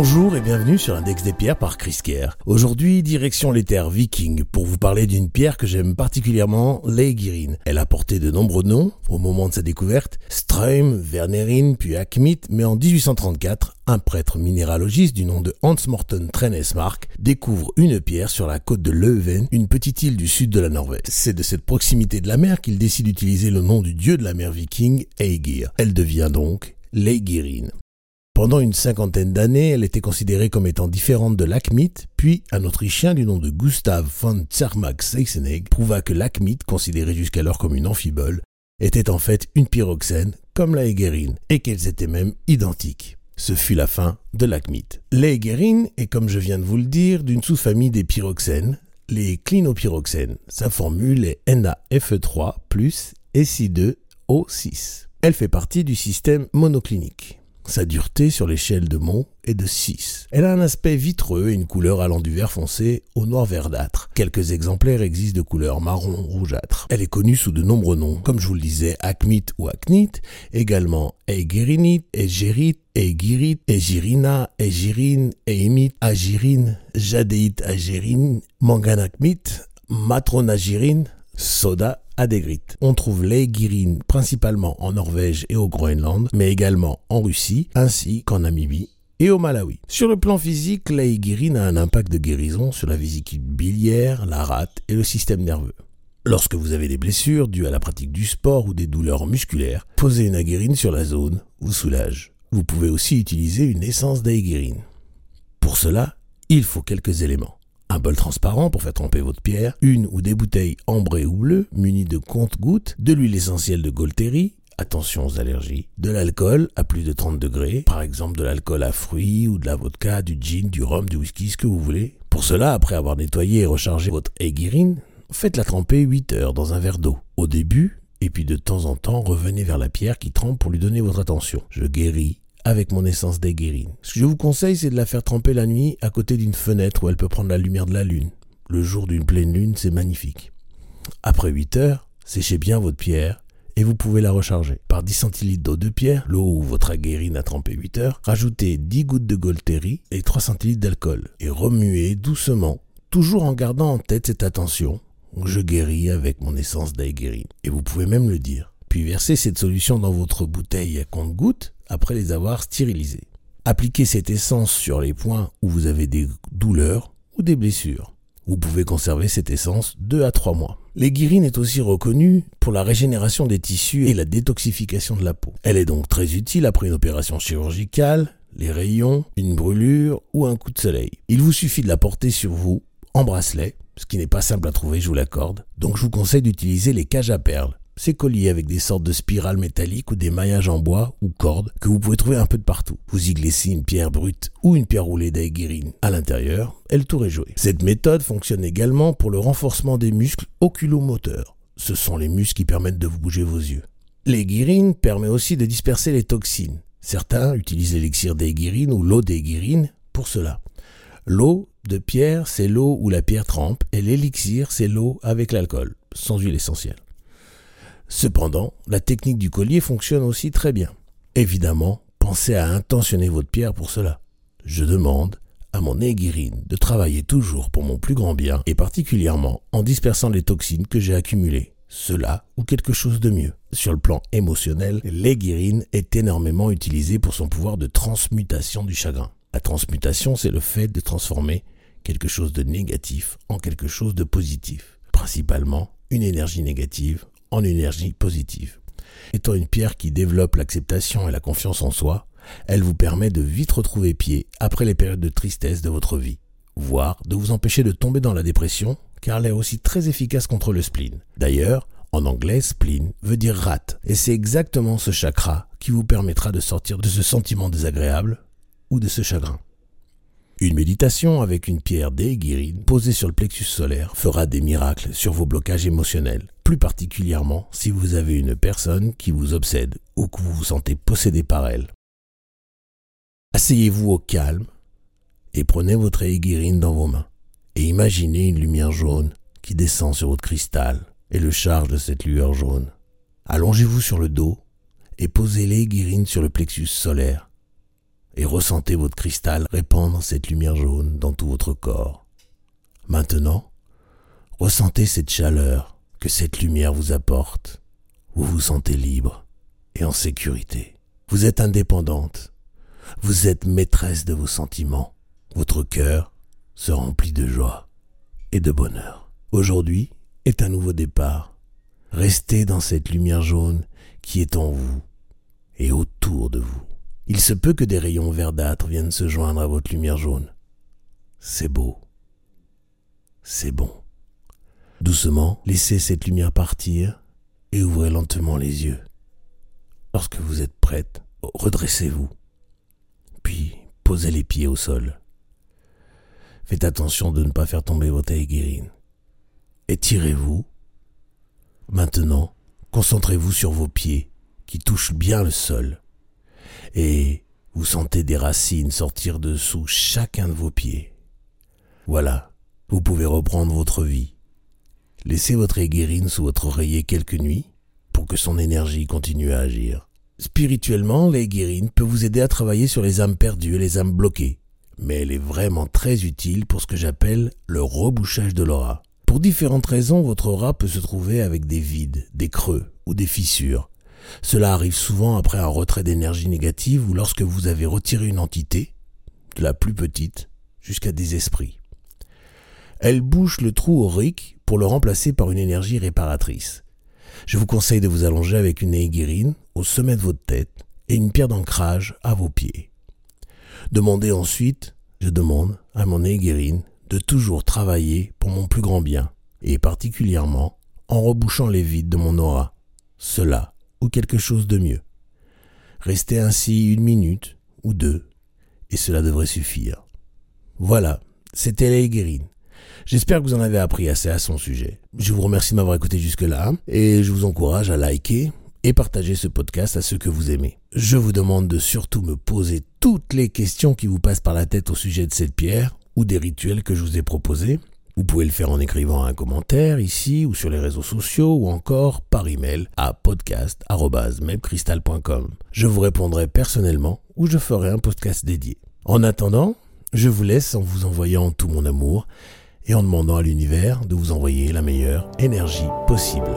Bonjour et bienvenue sur Index des pierres par Chris Kerr. Aujourd'hui, direction les terres vikings pour vous parler d'une pierre que j'aime particulièrement, l'Eigirin. Elle a porté de nombreux noms au moment de sa découverte, Ström, Wernerin, puis Akmit, mais en 1834, un prêtre minéralogiste du nom de Hans Morten Trenesmark découvre une pierre sur la côte de Leuven, une petite île du sud de la Norvège. C'est de cette proximité de la mer qu'il décide d'utiliser le nom du dieu de la mer viking, Aegir. Elle devient donc l'Eigirin. Pendant une cinquantaine d'années, elle était considérée comme étant différente de l'Akmite, puis un Autrichien du nom de Gustav von Zermatt Seisenegg prouva que l'Akmite, considérée jusqu'alors comme une amphibole, était en fait une pyroxène comme la Hegerine, et qu'elles étaient même identiques. Ce fut la fin de l'Akmite. L'Hegerine est, comme je viens de vous le dire, d'une sous-famille des pyroxènes, les clinopyroxènes. Sa formule est NaFe3 plus Si2O6. Elle fait partie du système monoclinique. Sa dureté sur l'échelle de Mont est de 6. Elle a un aspect vitreux et une couleur allant du vert foncé au noir verdâtre. Quelques exemplaires existent de couleur marron rougeâtre. Elle est connue sous de nombreux noms, comme je vous le disais, acmite ou acnite, également eigerinite, eigerite, eigirite, eigirina, eigirine, eimite, agirine, jadéite agérine, manganacmite, matronagirine, soda adégrite. On trouve l'aigirine principalement en Norvège et au Groenland, mais également en Russie, ainsi qu'en Namibie et au Malawi. Sur le plan physique, l'aigirine a un impact de guérison sur la vésicule biliaire, la rate et le système nerveux. Lorsque vous avez des blessures dues à la pratique du sport ou des douleurs musculaires, posez une aguérine sur la zone vous soulage. Vous pouvez aussi utiliser une essence d'aiguirine. Pour cela, il faut quelques éléments un bol transparent pour faire tremper votre pierre, une ou des bouteilles ambrées ou bleues munies de compte-gouttes, de l'huile essentielle de Golteri, attention aux allergies, de l'alcool à plus de 30 degrés, par exemple de l'alcool à fruits ou de la vodka, du gin, du rhum, du whisky, ce que vous voulez. Pour cela, après avoir nettoyé et rechargé votre aiguirine, faites-la tremper 8 heures dans un verre d'eau. Au début, et puis de temps en temps, revenez vers la pierre qui trempe pour lui donner votre attention. Je guéris avec mon essence d'aiguirine. Ce que je vous conseille, c'est de la faire tremper la nuit à côté d'une fenêtre où elle peut prendre la lumière de la lune. Le jour d'une pleine lune, c'est magnifique. Après 8 heures, séchez bien votre pierre et vous pouvez la recharger. Par 10 centilitres d'eau de pierre, l'eau où votre aguérine a trempé 8 heures, rajoutez 10 gouttes de Golteri et 3 centilitres d'alcool et remuez doucement, toujours en gardant en tête cette attention. Je guéris avec mon essence d'aiguirine. Et vous pouvez même le dire. Puis versez cette solution dans votre bouteille à compte-gouttes après les avoir stérilisés. Appliquez cette essence sur les points où vous avez des douleurs ou des blessures. Vous pouvez conserver cette essence 2 à 3 mois. L'aiguirine est aussi reconnue pour la régénération des tissus et la détoxification de la peau. Elle est donc très utile après une opération chirurgicale, les rayons, une brûlure ou un coup de soleil. Il vous suffit de la porter sur vous en bracelet, ce qui n'est pas simple à trouver, je vous l'accorde. Donc je vous conseille d'utiliser les cages à perles ces colliers avec des sortes de spirales métalliques ou des maillages en bois ou cordes que vous pouvez trouver un peu de partout. Vous y glissez une pierre brute ou une pierre roulée d'aiguirine à l'intérieur et le tour est joué. Cette méthode fonctionne également pour le renforcement des muscles oculomoteurs. Ce sont les muscles qui permettent de vous bouger vos yeux. L'aiguirine permet aussi de disperser les toxines. Certains utilisent l'élixir d'aiguirine ou l'eau d'aiguirine pour cela. L'eau de pierre, c'est l'eau où la pierre trempe, et l'élixir, c'est l'eau avec l'alcool, sans huile essentielle. Cependant, la technique du collier fonctionne aussi très bien. Évidemment, pensez à intentionner votre pierre pour cela. Je demande à mon aiguirine de travailler toujours pour mon plus grand bien et particulièrement en dispersant les toxines que j'ai accumulées. Cela ou quelque chose de mieux. Sur le plan émotionnel, l'aiguirine est énormément utilisée pour son pouvoir de transmutation du chagrin. La transmutation, c'est le fait de transformer quelque chose de négatif en quelque chose de positif. Principalement une énergie négative en énergie positive. Étant une pierre qui développe l'acceptation et la confiance en soi, elle vous permet de vite retrouver pied après les périodes de tristesse de votre vie, voire de vous empêcher de tomber dans la dépression, car elle est aussi très efficace contre le spleen. D'ailleurs, en anglais, spleen veut dire rate, et c'est exactement ce chakra qui vous permettra de sortir de ce sentiment désagréable ou de ce chagrin. Une méditation avec une pierre d'aiguirine posée sur le plexus solaire fera des miracles sur vos blocages émotionnels, plus particulièrement si vous avez une personne qui vous obsède ou que vous vous sentez possédé par elle. Asseyez-vous au calme et prenez votre aiguirine dans vos mains et imaginez une lumière jaune qui descend sur votre cristal et le charge de cette lueur jaune. Allongez-vous sur le dos et posez l'aiguirine sur le plexus solaire et ressentez votre cristal répandre cette lumière jaune dans tout votre corps. Maintenant, ressentez cette chaleur que cette lumière vous apporte. Vous vous sentez libre et en sécurité. Vous êtes indépendante. Vous êtes maîtresse de vos sentiments. Votre cœur se remplit de joie et de bonheur. Aujourd'hui est un nouveau départ. Restez dans cette lumière jaune qui est en vous et autour de vous. Il se peut que des rayons verdâtres viennent se joindre à votre lumière jaune. C'est beau. C'est bon. Doucement, laissez cette lumière partir et ouvrez lentement les yeux. Lorsque vous êtes prête, redressez-vous. Puis posez les pieds au sol. Faites attention de ne pas faire tomber votre aiguirine. Étirez-vous. Maintenant, concentrez-vous sur vos pieds qui touchent bien le sol. Et vous sentez des racines sortir de sous chacun de vos pieds. Voilà, vous pouvez reprendre votre vie. Laissez votre aiguirine sous votre oreiller quelques nuits pour que son énergie continue à agir. Spirituellement, l'aiguirine peut vous aider à travailler sur les âmes perdues et les âmes bloquées, mais elle est vraiment très utile pour ce que j'appelle le rebouchage de l'aura. Pour différentes raisons, votre aura peut se trouver avec des vides, des creux ou des fissures. Cela arrive souvent après un retrait d'énergie négative ou lorsque vous avez retiré une entité, de la plus petite jusqu'à des esprits. Elle bouche le trou aurique pour le remplacer par une énergie réparatrice. Je vous conseille de vous allonger avec une aiguirine au sommet de votre tête et une pierre d'ancrage à vos pieds. Demandez ensuite, je demande à mon aiguirine de toujours travailler pour mon plus grand bien, et particulièrement en rebouchant les vides de mon aura. Cela ou quelque chose de mieux. Restez ainsi une minute ou deux, et cela devrait suffire. Voilà, c'était l'aiguirine. J'espère que vous en avez appris assez à son sujet. Je vous remercie de m'avoir écouté jusque-là et je vous encourage à liker et partager ce podcast à ceux que vous aimez. Je vous demande de surtout me poser toutes les questions qui vous passent par la tête au sujet de cette pierre ou des rituels que je vous ai proposés. Vous pouvez le faire en écrivant un commentaire ici ou sur les réseaux sociaux ou encore par email à podcast.mepcrystal.com. Je vous répondrai personnellement ou je ferai un podcast dédié. En attendant, je vous laisse en vous envoyant tout mon amour et en demandant à l'univers de vous envoyer la meilleure énergie possible.